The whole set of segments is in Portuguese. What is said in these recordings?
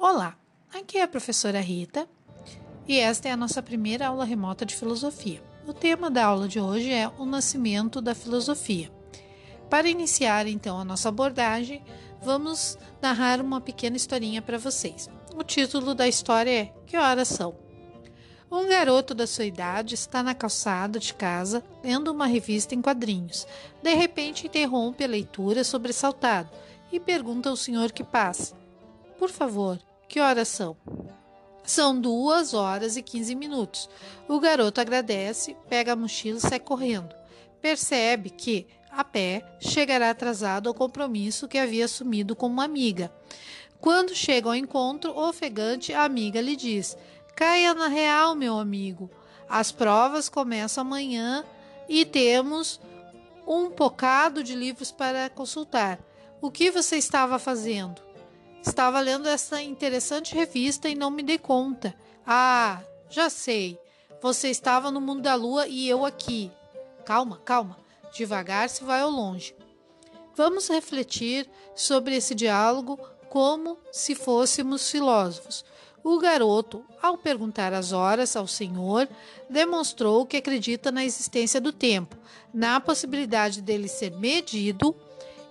Olá, aqui é a professora Rita e esta é a nossa primeira aula remota de filosofia. O tema da aula de hoje é o nascimento da filosofia. Para iniciar então a nossa abordagem, vamos narrar uma pequena historinha para vocês. O título da história é Que Horas São? Um garoto da sua idade está na calçada de casa lendo uma revista em quadrinhos. De repente interrompe a leitura sobressaltado e pergunta ao senhor que passa: Por favor, que horas são? São duas horas e quinze minutos. O garoto agradece, pega a mochila e sai correndo. Percebe que, a pé, chegará atrasado ao compromisso que havia assumido com uma amiga. Quando chega ao encontro, ofegante, a amiga lhe diz: Caia na real, meu amigo. As provas começam amanhã e temos um bocado de livros para consultar. O que você estava fazendo? Estava lendo essa interessante revista e não me dei conta. Ah, já sei. Você estava no mundo da lua e eu aqui. Calma, calma. Devagar se vai ao longe. Vamos refletir sobre esse diálogo como se fôssemos filósofos. O garoto, ao perguntar as horas ao senhor, demonstrou que acredita na existência do tempo, na possibilidade dele ser medido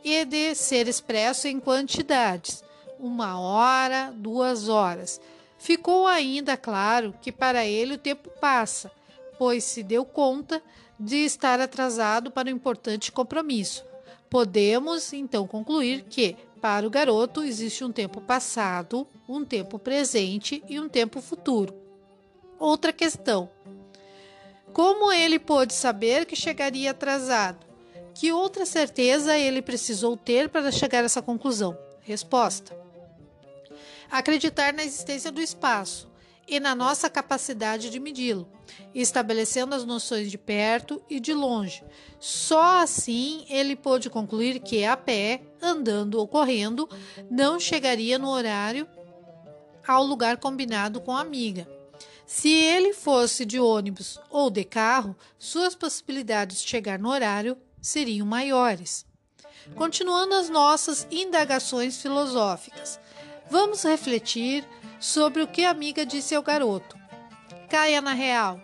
e de ser expresso em quantidades uma hora, duas horas. Ficou ainda claro que para ele o tempo passa, pois se deu conta de estar atrasado para um importante compromisso. Podemos então concluir que, para o garoto, existe um tempo passado, um tempo presente e um tempo futuro. Outra questão: como ele pôde saber que chegaria atrasado? Que outra certeza ele precisou ter para chegar a essa conclusão? Resposta: acreditar na existência do espaço e na nossa capacidade de medi-lo, estabelecendo as noções de perto e de longe. Só assim ele pôde concluir que a pé, andando ou correndo, não chegaria no horário ao lugar combinado com a amiga. Se ele fosse de ônibus ou de carro, suas possibilidades de chegar no horário seriam maiores. Continuando as nossas indagações filosóficas, Vamos refletir sobre o que a amiga disse ao garoto. Caia na real.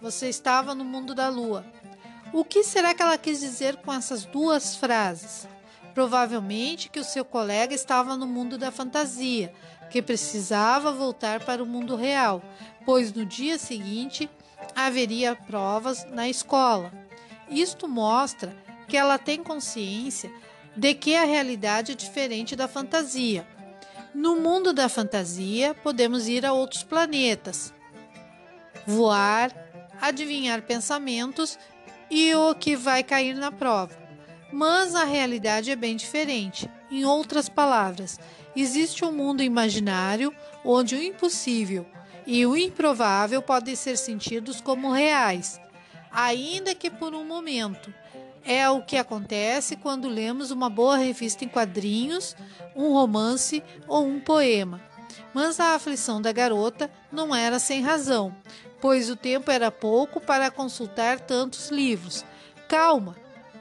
Você estava no mundo da lua. O que será que ela quis dizer com essas duas frases? Provavelmente que o seu colega estava no mundo da fantasia, que precisava voltar para o mundo real, pois no dia seguinte haveria provas na escola. Isto mostra que ela tem consciência de que a realidade é diferente da fantasia no mundo da fantasia, podemos ir a outros planetas, voar, adivinhar pensamentos e o que vai cair na prova. Mas a realidade é bem diferente. Em outras palavras, existe um mundo imaginário onde o impossível e o improvável podem ser sentidos como reais, ainda que por um momento. É o que acontece quando lemos uma boa revista em quadrinhos, um romance ou um poema. Mas a aflição da garota não era sem razão, pois o tempo era pouco para consultar tantos livros. Calma,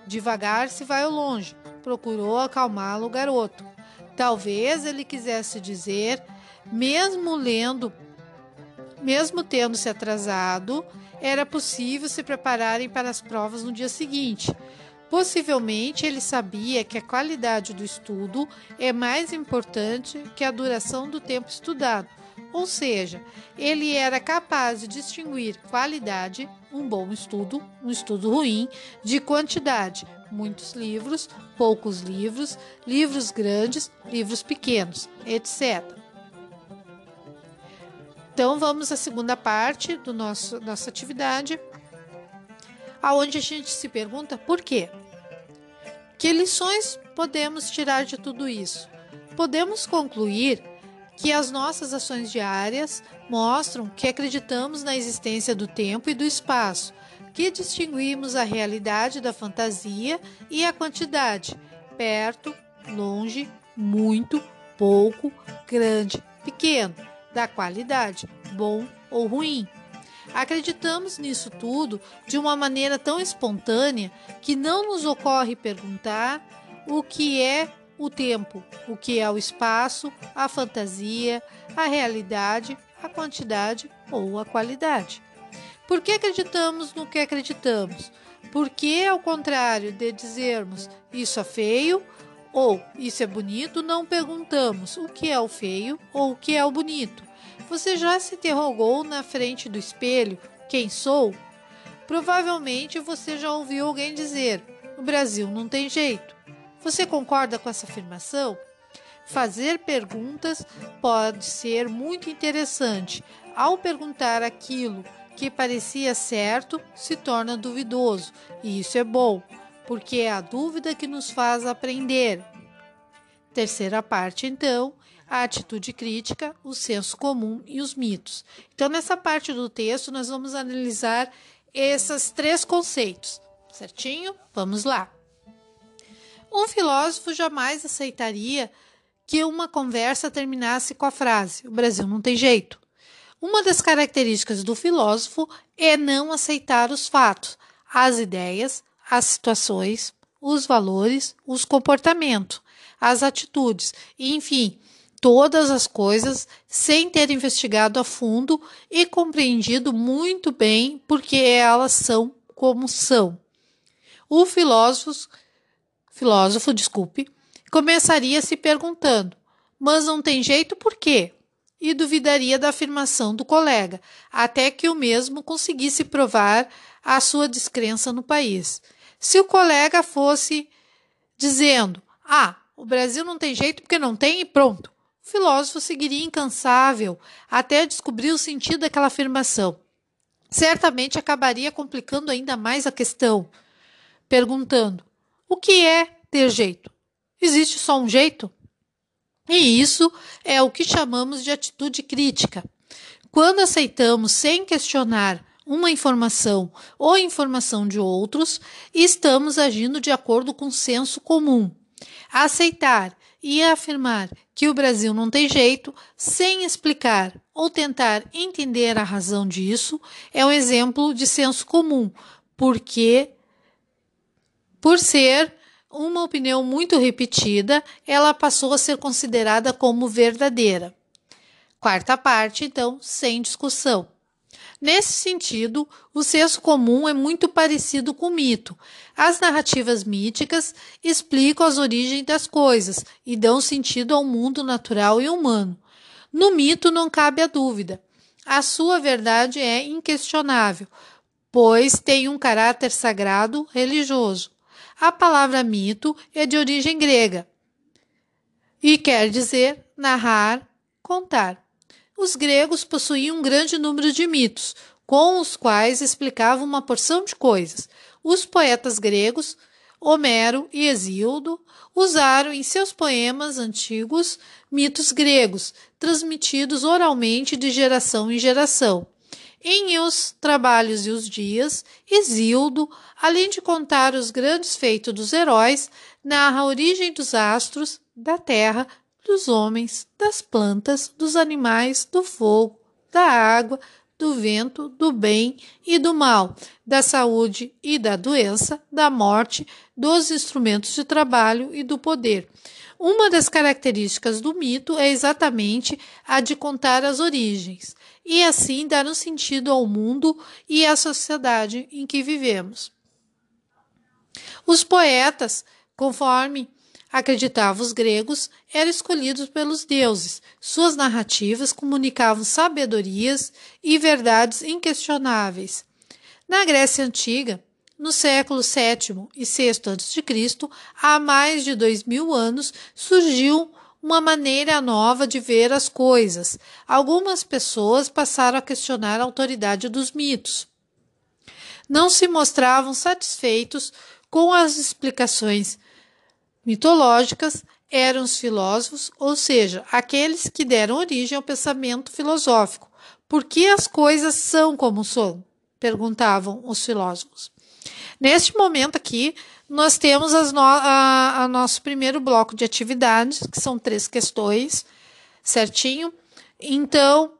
devagar se vai ao longe, procurou acalmá-lo o garoto. Talvez ele quisesse dizer, mesmo lendo, mesmo tendo se atrasado, era possível se prepararem para as provas no dia seguinte. Possivelmente ele sabia que a qualidade do estudo é mais importante que a duração do tempo estudado, ou seja, ele era capaz de distinguir qualidade, um bom estudo, um estudo ruim, de quantidade, muitos livros, poucos livros, livros grandes, livros pequenos, etc. Então vamos à segunda parte do nosso nossa atividade, aonde a gente se pergunta por quê? Que lições podemos tirar de tudo isso? Podemos concluir que as nossas ações diárias mostram que acreditamos na existência do tempo e do espaço, que distinguimos a realidade da fantasia e a quantidade, perto, longe, muito, pouco, grande, pequeno da qualidade, bom ou ruim. Acreditamos nisso tudo de uma maneira tão espontânea que não nos ocorre perguntar o que é o tempo, o que é o espaço, a fantasia, a realidade, a quantidade ou a qualidade. Por que acreditamos no que acreditamos? Porque, ao contrário de dizermos isso é feio ou isso é bonito, não perguntamos o que é o feio ou o que é o bonito. Você já se interrogou na frente do espelho quem sou? Provavelmente você já ouviu alguém dizer: o Brasil não tem jeito. Você concorda com essa afirmação? Fazer perguntas pode ser muito interessante. Ao perguntar aquilo que parecia certo, se torna duvidoso, e isso é bom, porque é a dúvida que nos faz aprender. Terceira parte, então, a atitude crítica, o senso comum e os mitos. Então, nessa parte do texto, nós vamos analisar esses três conceitos, certinho? Vamos lá. Um filósofo jamais aceitaria que uma conversa terminasse com a frase: O Brasil não tem jeito. Uma das características do filósofo é não aceitar os fatos, as ideias, as situações, os valores, os comportamentos, as atitudes, enfim, todas as coisas sem ter investigado a fundo e compreendido muito bem porque elas são como são. O filósofo, filósofo, desculpe, começaria se perguntando: "Mas não tem jeito por quê?" E duvidaria da afirmação do colega, até que o mesmo conseguisse provar a sua descrença no país. Se o colega fosse dizendo: "Ah, o Brasil não tem jeito porque não tem e pronto." O filósofo seguiria incansável até descobrir o sentido daquela afirmação. Certamente acabaria complicando ainda mais a questão, perguntando: o que é ter jeito? Existe só um jeito? E isso é o que chamamos de atitude crítica. Quando aceitamos sem questionar uma informação ou informação de outros, estamos agindo de acordo com o senso comum. Aceitar e afirmar que o Brasil não tem jeito, sem explicar ou tentar entender a razão disso, é um exemplo de senso comum, porque, por ser uma opinião muito repetida, ela passou a ser considerada como verdadeira. Quarta parte, então, sem discussão. Nesse sentido, o senso comum é muito parecido com o mito. As narrativas míticas explicam as origens das coisas e dão sentido ao mundo natural e humano. No mito não cabe a dúvida. A sua verdade é inquestionável, pois tem um caráter sagrado religioso. A palavra mito é de origem grega e quer dizer narrar, contar. Os gregos possuíam um grande número de mitos, com os quais explicavam uma porção de coisas. Os poetas gregos, Homero e Hesíodo, usaram em seus poemas antigos mitos gregos, transmitidos oralmente de geração em geração. Em Os Trabalhos e os Dias, Hesíodo, além de contar os grandes feitos dos heróis, narra a origem dos astros, da terra, dos homens, das plantas, dos animais, do fogo, da água, do vento, do bem e do mal, da saúde e da doença, da morte, dos instrumentos de trabalho e do poder. Uma das características do mito é exatamente a de contar as origens e assim dar um sentido ao mundo e à sociedade em que vivemos. Os poetas, conforme acreditavam os gregos, eram escolhidos pelos deuses. Suas narrativas comunicavam sabedorias e verdades inquestionáveis. Na Grécia Antiga, no século VII e VI a.C., há mais de dois mil anos, surgiu uma maneira nova de ver as coisas. Algumas pessoas passaram a questionar a autoridade dos mitos. Não se mostravam satisfeitos com as explicações mitológicas eram os filósofos, ou seja, aqueles que deram origem ao pensamento filosófico. Por que as coisas são como são? perguntavam os filósofos. Neste momento aqui, nós temos no, a, a nosso primeiro bloco de atividades, que são três questões, certinho? Então,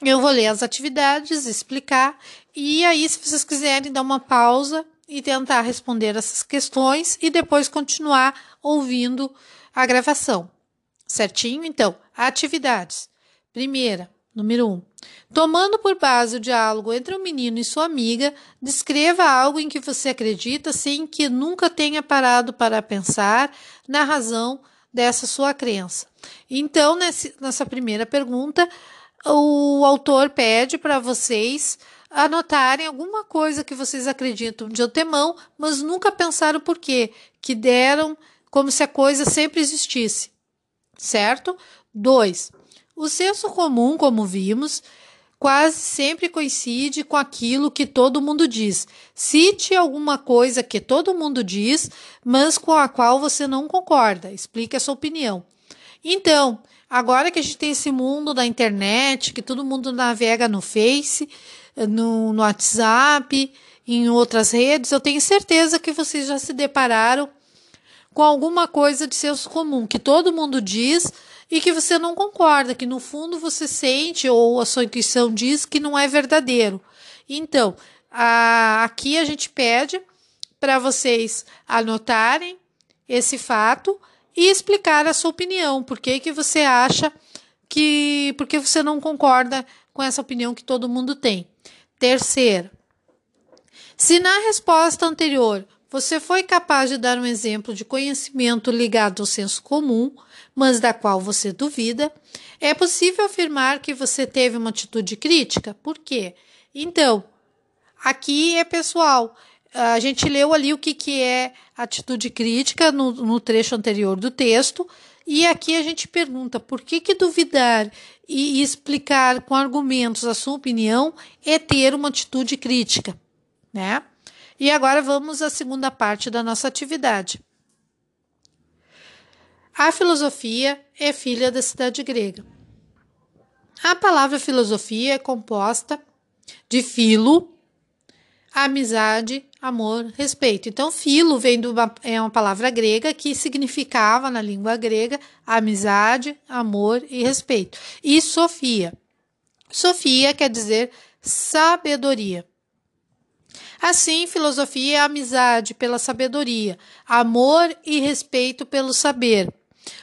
eu vou ler as atividades, explicar, e aí, se vocês quiserem dar uma pausa e tentar responder essas questões e depois continuar ouvindo a gravação. Certinho? Então, atividades. Primeira, número 1. Um, tomando por base o diálogo entre um menino e sua amiga, descreva algo em que você acredita sem que nunca tenha parado para pensar na razão dessa sua crença. Então, nessa primeira pergunta, o autor pede para vocês anotarem alguma coisa que vocês acreditam de antemão, mas nunca pensaram por quê, que deram como se a coisa sempre existisse, certo? 2. O senso comum, como vimos, quase sempre coincide com aquilo que todo mundo diz. Cite alguma coisa que todo mundo diz, mas com a qual você não concorda. Explique a sua opinião. Então, agora que a gente tem esse mundo da internet, que todo mundo navega no Face, no, no WhatsApp, em outras redes, eu tenho certeza que vocês já se depararam com alguma coisa de senso comum que todo mundo diz e que você não concorda, que no fundo você sente ou a sua intuição diz que não é verdadeiro. Então, a, aqui a gente pede para vocês anotarem esse fato e explicar a sua opinião, por que, que você acha que, porque você não concorda com essa opinião que todo mundo tem. Terceiro, se na resposta anterior você foi capaz de dar um exemplo de conhecimento ligado ao senso comum, mas da qual você duvida, é possível afirmar que você teve uma atitude crítica? Por quê? Então, aqui é pessoal. A gente leu ali o que, que é atitude crítica no, no trecho anterior do texto, e aqui a gente pergunta por que, que duvidar e explicar com argumentos a sua opinião é ter uma atitude crítica, né? E agora vamos à segunda parte da nossa atividade. A filosofia é filha da cidade grega. A palavra filosofia é composta de filo, amizade, amor, respeito. Então, filo vem de uma, é uma palavra grega que significava na língua grega amizade, amor e respeito. E Sofia. Sofia quer dizer sabedoria. Assim, filosofia é amizade pela sabedoria, amor e respeito pelo saber.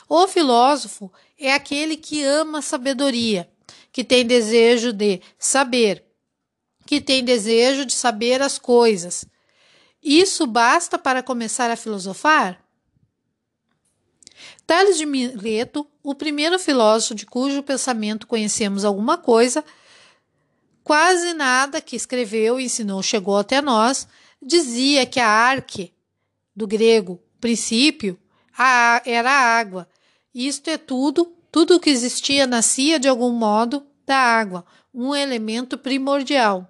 O filósofo é aquele que ama a sabedoria, que tem desejo de saber, que tem desejo de saber as coisas. Isso basta para começar a filosofar? Tales de Mileto, o primeiro filósofo de cujo pensamento conhecemos alguma coisa, quase nada que escreveu e ensinou chegou até nós, dizia que a arque, do grego princípio, a, era a água. Isto é tudo, tudo que existia nascia de algum modo da água, um elemento primordial.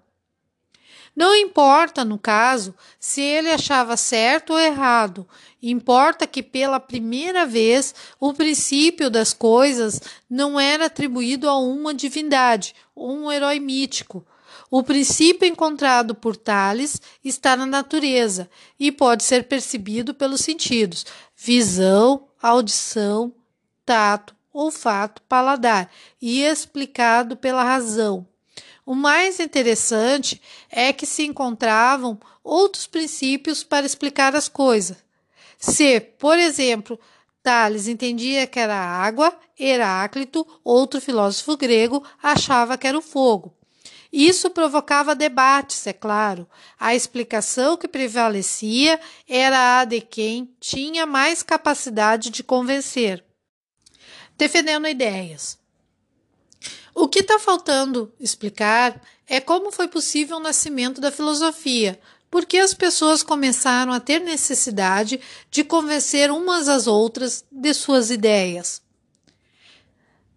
Não importa, no caso, se ele achava certo ou errado, importa que pela primeira vez o princípio das coisas não era atribuído a uma divindade ou um herói mítico. O princípio encontrado por Tales está na natureza e pode ser percebido pelos sentidos: visão, audição, tato, olfato, paladar, e explicado pela razão, o mais interessante é que se encontravam outros princípios para explicar as coisas. Se, por exemplo, Tales entendia que era água, Heráclito, outro filósofo grego, achava que era o fogo. Isso provocava debates, é claro. A explicação que prevalecia era a de quem tinha mais capacidade de convencer. Defendendo ideias. O que está faltando explicar é como foi possível o nascimento da filosofia, porque as pessoas começaram a ter necessidade de convencer umas às outras de suas ideias.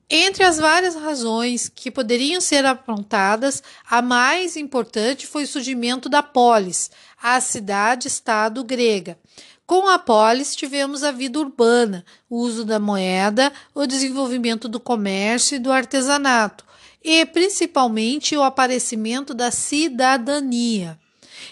Entre as várias razões que poderiam ser apontadas, a mais importante foi o surgimento da polis, a cidade-estado grega, com a polis, tivemos a vida urbana, o uso da moeda, o desenvolvimento do comércio e do artesanato, e principalmente o aparecimento da cidadania.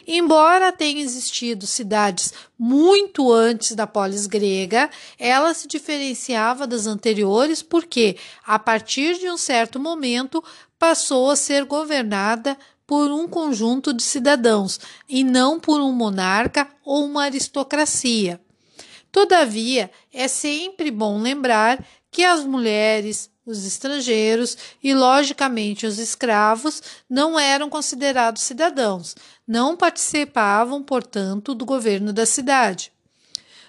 Embora tenham existido cidades muito antes da polis grega, ela se diferenciava das anteriores porque, a partir de um certo momento, passou a ser governada por um conjunto de cidadãos e não por um monarca ou uma aristocracia. Todavia, é sempre bom lembrar que as mulheres, os estrangeiros e, logicamente, os escravos não eram considerados cidadãos, não participavam, portanto, do governo da cidade.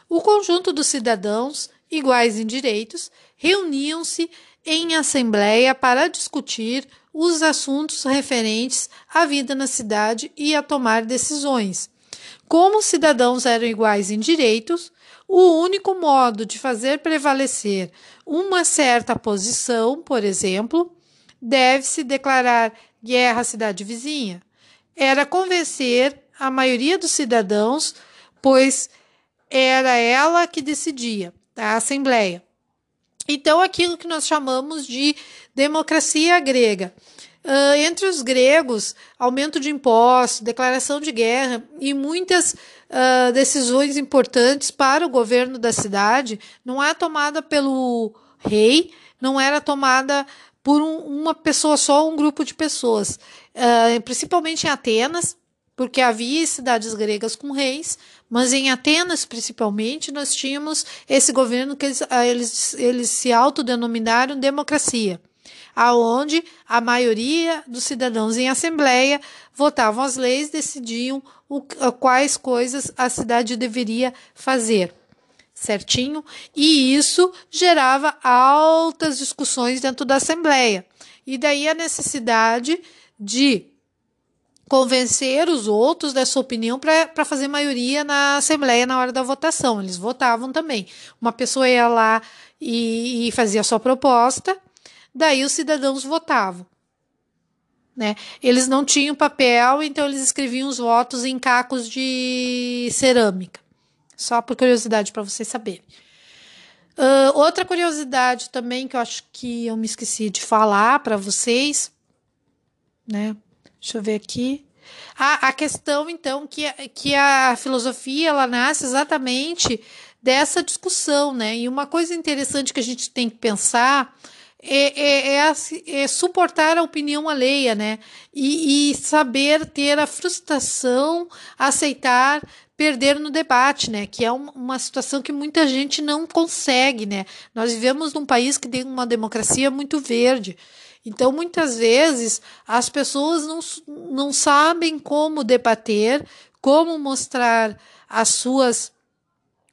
O conjunto dos cidadãos, iguais em direitos, reuniam-se em assembleia para discutir os assuntos referentes à vida na cidade e a tomar decisões. Como os cidadãos eram iguais em direitos, o único modo de fazer prevalecer uma certa posição, por exemplo, deve-se declarar guerra à cidade vizinha. Era convencer a maioria dos cidadãos, pois era ela que decidia, a Assembleia. Então, aquilo que nós chamamos de democracia grega. Uh, entre os gregos, aumento de impostos, declaração de guerra e muitas uh, decisões importantes para o governo da cidade não é tomada pelo rei, não era tomada por um, uma pessoa só, um grupo de pessoas. Uh, principalmente em Atenas, porque havia cidades gregas com reis, mas em Atenas, principalmente, nós tínhamos esse governo que eles, ah, eles, eles se autodenominaram democracia, aonde a maioria dos cidadãos em assembleia votavam as leis, decidiam o, quais coisas a cidade deveria fazer certinho? E isso gerava altas discussões dentro da Assembleia. E daí a necessidade de convencer os outros dessa opinião para fazer maioria na Assembleia na hora da votação. Eles votavam também. Uma pessoa ia lá e, e fazia a sua proposta, daí os cidadãos votavam. Né? Eles não tinham papel, então eles escreviam os votos em cacos de cerâmica. Só por curiosidade para vocês saberem. Uh, outra curiosidade também que eu acho que eu me esqueci de falar para vocês, né? Deixa eu ver aqui. Ah, a questão, então, que, que a filosofia ela nasce exatamente dessa discussão, né? E uma coisa interessante que a gente tem que pensar é, é, é, é suportar a opinião alheia, né? E, e, saber ter a frustração, aceitar perder no debate, né? Que é uma situação que muita gente não consegue, né? Nós vivemos num país que tem uma democracia muito verde. Então, muitas vezes, as pessoas não, não sabem como debater, como mostrar as suas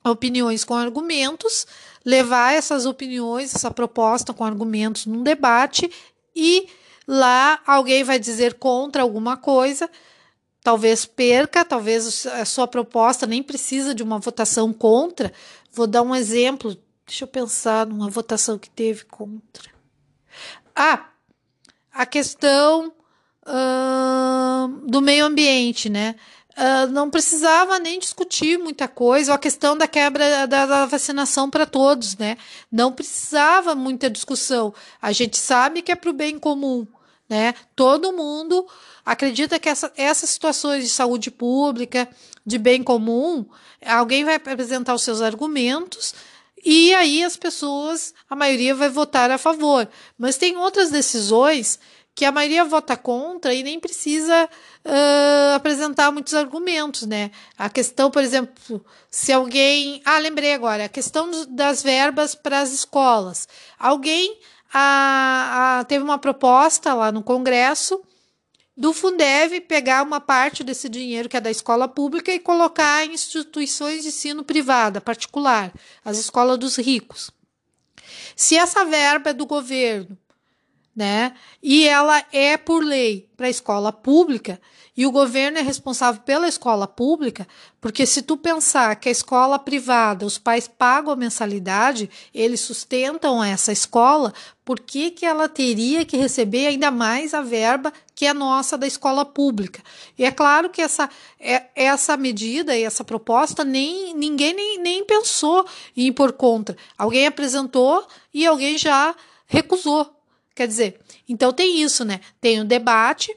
opiniões com argumentos, levar essas opiniões, essa proposta com argumentos num debate e lá alguém vai dizer contra alguma coisa, talvez perca, talvez a sua proposta nem precisa de uma votação contra. Vou dar um exemplo, deixa eu pensar numa votação que teve contra. Ah, a questão uh, do meio ambiente, né? Uh, não precisava nem discutir muita coisa, a questão da quebra da, da vacinação para todos, né? Não precisava muita discussão. A gente sabe que é para o bem comum, né? Todo mundo acredita que essa, essas situações de saúde pública, de bem comum, alguém vai apresentar os seus argumentos e aí as pessoas, a maioria vai votar a favor. Mas tem outras decisões que a maioria vota contra e nem precisa uh, apresentar muitos argumentos, né? A questão, por exemplo, se alguém. Ah, lembrei agora, a questão das verbas para as escolas. Alguém a, teve uma proposta lá no Congresso do Fundeb pegar uma parte desse dinheiro que é da escola pública e colocar em instituições de ensino privada, particular, as escolas dos ricos. Se essa verba é do governo, né, e ela é por lei para a escola pública, e o governo é responsável pela escola pública, porque se tu pensar que a escola privada, os pais pagam a mensalidade, eles sustentam essa escola, por que, que ela teria que receber ainda mais a verba que é nossa da escola pública? E é claro que essa, é, essa medida e essa proposta nem ninguém nem, nem pensou em ir por conta. Alguém apresentou e alguém já recusou. Quer dizer, então tem isso, né? Tem o debate,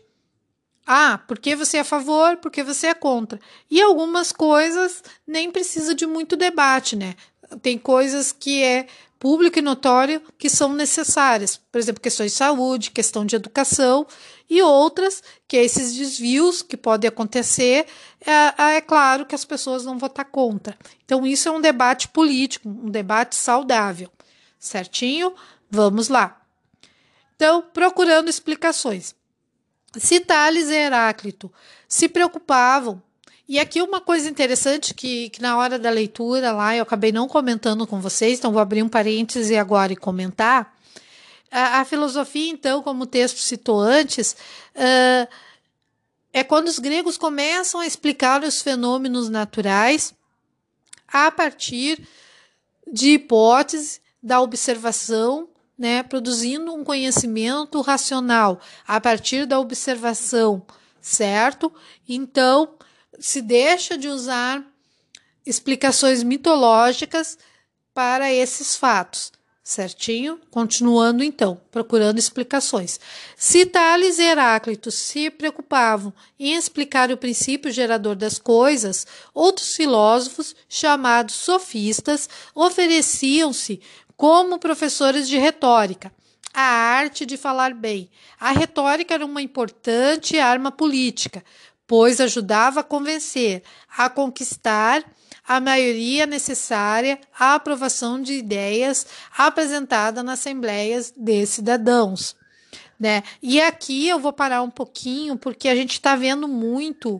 ah, porque você é a favor, porque você é contra. E algumas coisas nem precisa de muito debate, né? Tem coisas que é público e notório que são necessárias, por exemplo, questões de saúde, questão de educação e outras, que é esses desvios que podem acontecer, é, é claro que as pessoas vão votar contra. Então, isso é um debate político, um debate saudável, certinho? Vamos lá. Então, procurando explicações. Se Tales e Heráclito se preocupavam e aqui uma coisa interessante que, que na hora da leitura lá eu acabei não comentando com vocês, então vou abrir um parêntese agora e comentar. A, a filosofia, então, como o texto citou antes, uh, é quando os gregos começam a explicar os fenômenos naturais a partir de hipóteses da observação, né, produzindo um conhecimento racional a partir da observação, certo? Então, se deixa de usar explicações mitológicas para esses fatos, certinho? Continuando então, procurando explicações. Se Tales e Heráclito se preocupavam em explicar o princípio gerador das coisas, outros filósofos, chamados sofistas, ofereciam-se como professores de retórica a arte de falar bem. A retórica era uma importante arma política, pois ajudava a convencer, a conquistar a maioria necessária à aprovação de ideias apresentadas nas assembleias de cidadãos. Né? E aqui eu vou parar um pouquinho, porque a gente está vendo muito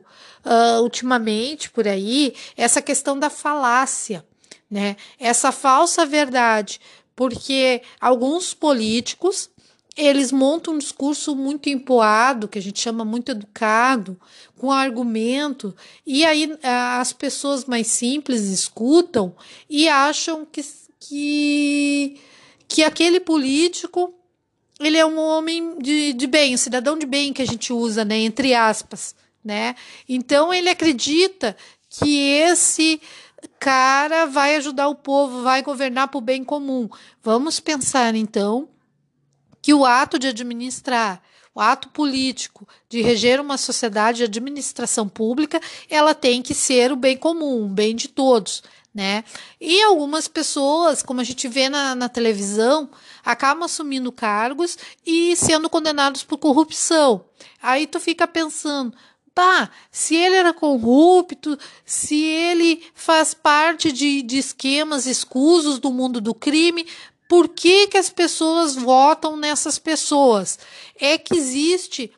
uh, ultimamente por aí essa questão da falácia, né? essa falsa verdade, porque alguns políticos eles montam um discurso muito empoado, que a gente chama muito educado, com argumento, e aí as pessoas mais simples escutam e acham que, que, que aquele político ele é um homem de, de bem, um cidadão de bem que a gente usa, né, entre aspas, né? Então ele acredita que esse cara vai ajudar o povo, vai governar para o bem comum. Vamos pensar então que o ato de administrar, o ato político de reger uma sociedade de administração pública, ela tem que ser o bem comum, o bem de todos, né? E algumas pessoas, como a gente vê na, na televisão, acabam assumindo cargos e sendo condenados por corrupção. Aí tu fica pensando, Pá, se ele era corrupto, se ele faz parte de, de esquemas escusos do mundo do crime, por que, que as pessoas votam nessas pessoas? É que existe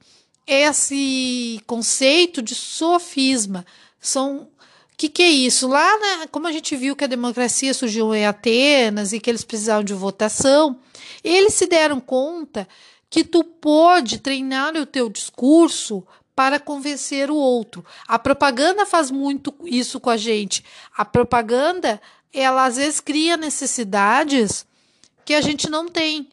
esse conceito de sofisma. São o que, que é isso? Lá, né, como a gente viu que a democracia surgiu em Atenas e que eles precisavam de votação, eles se deram conta que tu pode treinar o teu discurso para convencer o outro. A propaganda faz muito isso com a gente. A propaganda, ela às vezes cria necessidades que a gente não tem.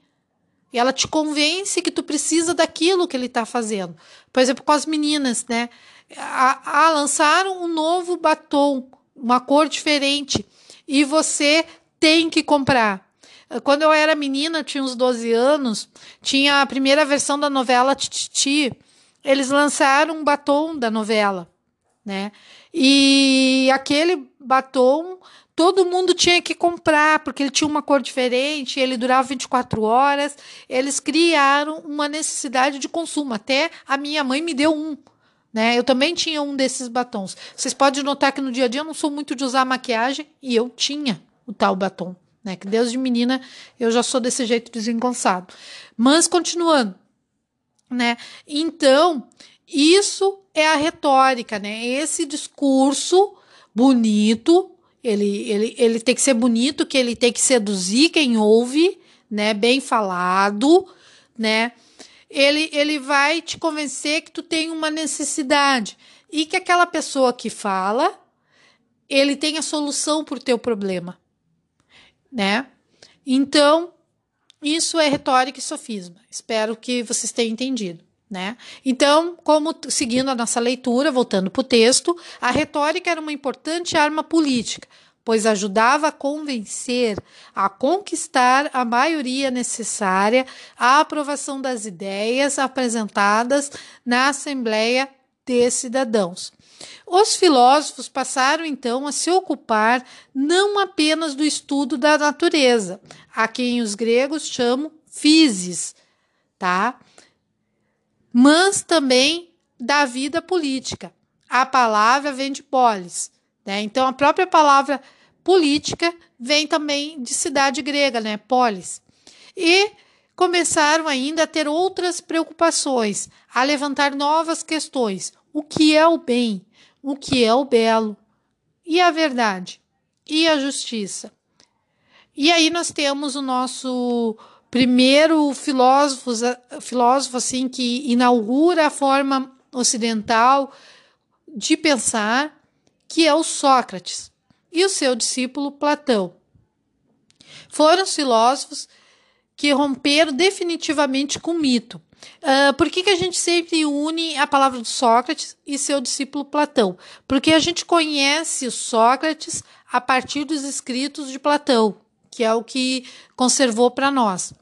E ela te convence que tu precisa daquilo que ele está fazendo. Por exemplo, com as meninas, né? A, a lançaram um novo batom, uma cor diferente, e você tem que comprar. Quando eu era menina, tinha uns 12 anos, tinha a primeira versão da novela Tititi. Eles lançaram um batom da novela, né? E aquele batom todo mundo tinha que comprar, porque ele tinha uma cor diferente, ele durava 24 horas. Eles criaram uma necessidade de consumo. Até a minha mãe me deu um. Né? Eu também tinha um desses batons. Vocês podem notar que no dia a dia eu não sou muito de usar maquiagem e eu tinha o tal batom. Né? Que Deus de menina eu já sou desse jeito desengonçado. Mas continuando, né? Então, isso é a retórica, né? Esse discurso bonito ele, ele, ele tem que ser bonito, que ele tem que seduzir quem ouve, né? Bem falado, né? Ele, ele vai te convencer que tu tem uma necessidade e que aquela pessoa que fala, ele tem a solução para o teu problema, né? Então, isso é retórica e sofisma. Espero que vocês tenham entendido. Né? Então, como seguindo a nossa leitura, voltando para o texto, a retórica era uma importante arma política, pois ajudava a convencer, a conquistar a maioria necessária à aprovação das ideias apresentadas na Assembleia de cidadãos. Os filósofos passaram então a se ocupar não apenas do estudo da natureza, a quem os gregos chamam physis, tá? Mas também da vida política. A palavra vem de polis, né? Então a própria palavra política vem também de cidade grega, né? Polis. E começaram ainda a ter outras preocupações, a levantar novas questões. O que é o bem? O que é o belo? E a verdade? E a justiça? E aí nós temos o nosso primeiro filósofo, filósofo assim que inaugura a forma ocidental de pensar, que é o Sócrates e o seu discípulo Platão. Foram os filósofos que romperam definitivamente com o mito. Uh, por que, que a gente sempre une a palavra de Sócrates e seu discípulo Platão? Porque a gente conhece Sócrates a partir dos escritos de Platão, que é o que conservou para nós.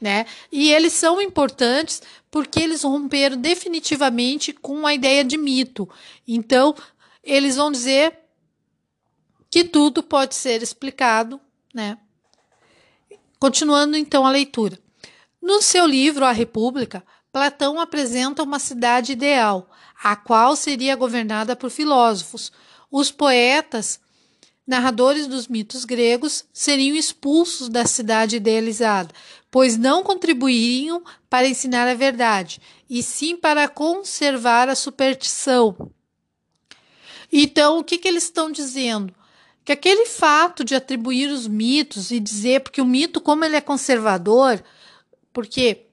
Né? E eles são importantes porque eles romperam definitivamente com a ideia de mito. Então, eles vão dizer que tudo pode ser explicado, né? Continuando então a leitura. No seu livro A República, Platão apresenta uma cidade ideal, a qual seria governada por filósofos. Os poetas, narradores dos mitos gregos, seriam expulsos da cidade idealizada, pois não contribuiriam para ensinar a verdade, e sim para conservar a superstição. Então, o que, que eles estão dizendo? que aquele fato de atribuir os mitos e dizer, porque o mito, como ele é conservador, porque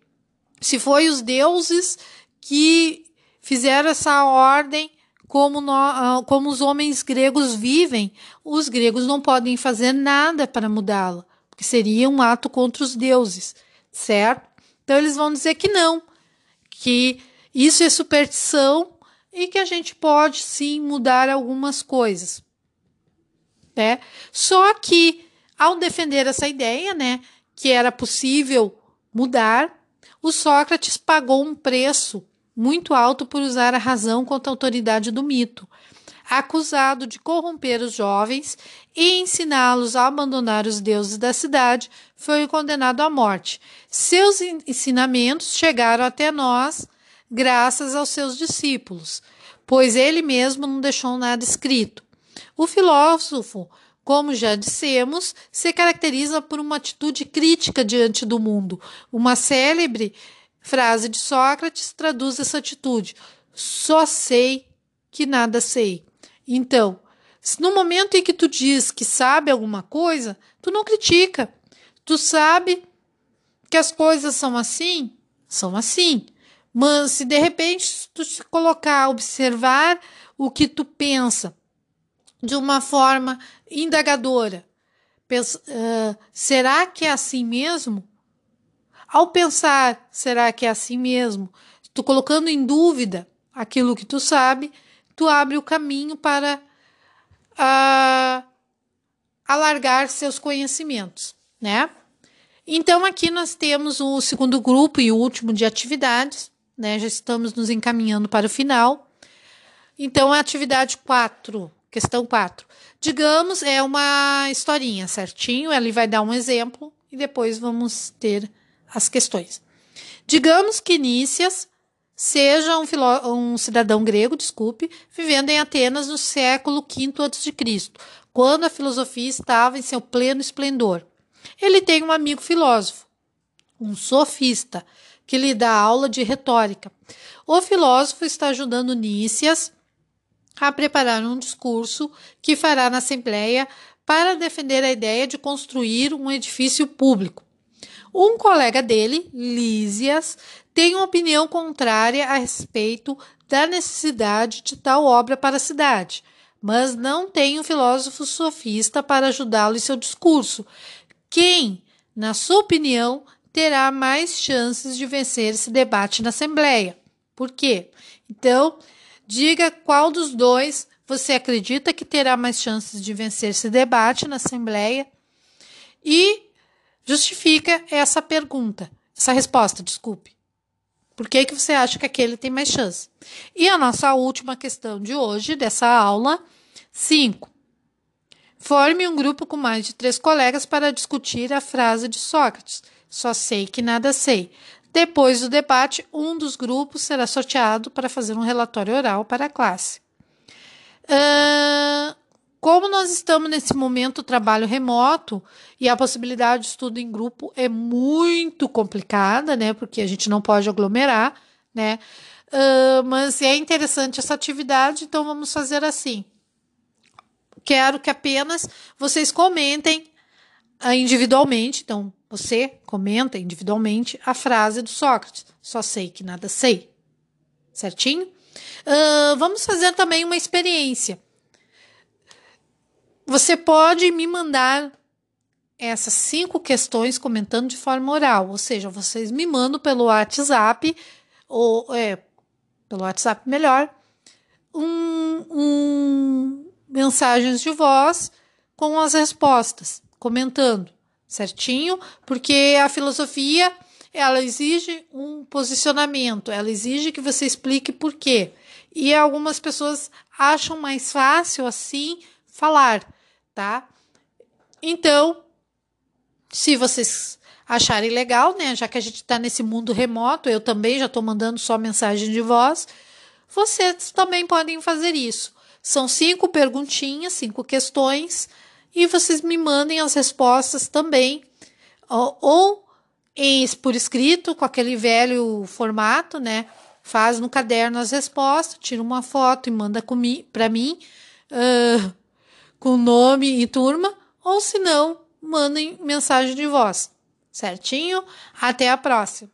se foi os deuses que fizeram essa ordem como, no, como os homens gregos vivem, os gregos não podem fazer nada para mudá-la, porque seria um ato contra os deuses, certo? Então eles vão dizer que não, que isso é superstição e que a gente pode sim mudar algumas coisas né? Só que ao defender essa ideia, né, que era possível mudar, o Sócrates pagou um preço muito alto por usar a razão contra a autoridade do mito. Acusado de corromper os jovens e ensiná-los a abandonar os deuses da cidade, foi condenado à morte. Seus ensinamentos chegaram até nós graças aos seus discípulos, pois ele mesmo não deixou nada escrito. O filósofo, como já dissemos, se caracteriza por uma atitude crítica diante do mundo. Uma célebre frase de Sócrates traduz essa atitude: só sei que nada sei. Então, no momento em que tu diz que sabe alguma coisa, tu não critica. Tu sabe que as coisas são assim, são assim. Mas se de repente tu se colocar, observar o que tu pensa, de uma forma indagadora. Uh, será que é assim mesmo? Ao pensar, será que é assim mesmo? Tu colocando em dúvida aquilo que tu sabe, tu abre o caminho para uh, alargar seus conhecimentos, né? Então, aqui nós temos o segundo grupo e o último de atividades, né? Já estamos nos encaminhando para o final. Então, a atividade 4 Questão 4. Digamos, é uma historinha, certinho? Ele vai dar um exemplo e depois vamos ter as questões. Digamos que Nícias seja um, um, cidadão grego, desculpe, vivendo em Atenas no século V a.C., quando a filosofia estava em seu pleno esplendor. Ele tem um amigo filósofo, um sofista, que lhe dá aula de retórica. O filósofo está ajudando Nícias a preparar um discurso que fará na Assembleia para defender a ideia de construir um edifício público. Um colega dele, Lísias, tem uma opinião contrária a respeito da necessidade de tal obra para a cidade, mas não tem um filósofo sofista para ajudá-lo em seu discurso. Quem, na sua opinião, terá mais chances de vencer esse debate na Assembleia? Por quê? Então, Diga qual dos dois você acredita que terá mais chances de vencer esse debate na Assembleia e justifica essa pergunta, essa resposta, desculpe. Por que, que você acha que aquele tem mais chance? E a nossa última questão de hoje, dessa aula, 5. Forme um grupo com mais de três colegas para discutir a frase de Sócrates: Só sei que nada sei. Depois do debate, um dos grupos será sorteado para fazer um relatório oral para a classe. Uh, como nós estamos nesse momento trabalho remoto e a possibilidade de estudo em grupo é muito complicada, né? Porque a gente não pode aglomerar, né? Uh, mas é interessante essa atividade, então vamos fazer assim. Quero que apenas vocês comentem uh, individualmente, então você comenta individualmente a frase do Sócrates: só sei que nada sei. Certinho? Uh, vamos fazer também uma experiência. Você pode me mandar essas cinco questões comentando de forma oral, ou seja, vocês me mandam pelo WhatsApp, ou é, pelo WhatsApp melhor, um, um, mensagens de voz com as respostas, comentando, certinho? Porque a filosofia ela exige um posicionamento, ela exige que você explique por quê. E algumas pessoas acham mais fácil assim falar, tá? Então, se vocês acharem legal, né? Já que a gente está nesse mundo remoto, eu também já estou mandando só mensagem de voz. Vocês também podem fazer isso. São cinco perguntinhas, cinco questões, e vocês me mandem as respostas também, ou, em, por escrito, com aquele velho formato, né? Faz no caderno as respostas, tira uma foto e manda para mim. Uh, com nome e turma, ou se não, mandem mensagem de voz. Certinho? Até a próxima!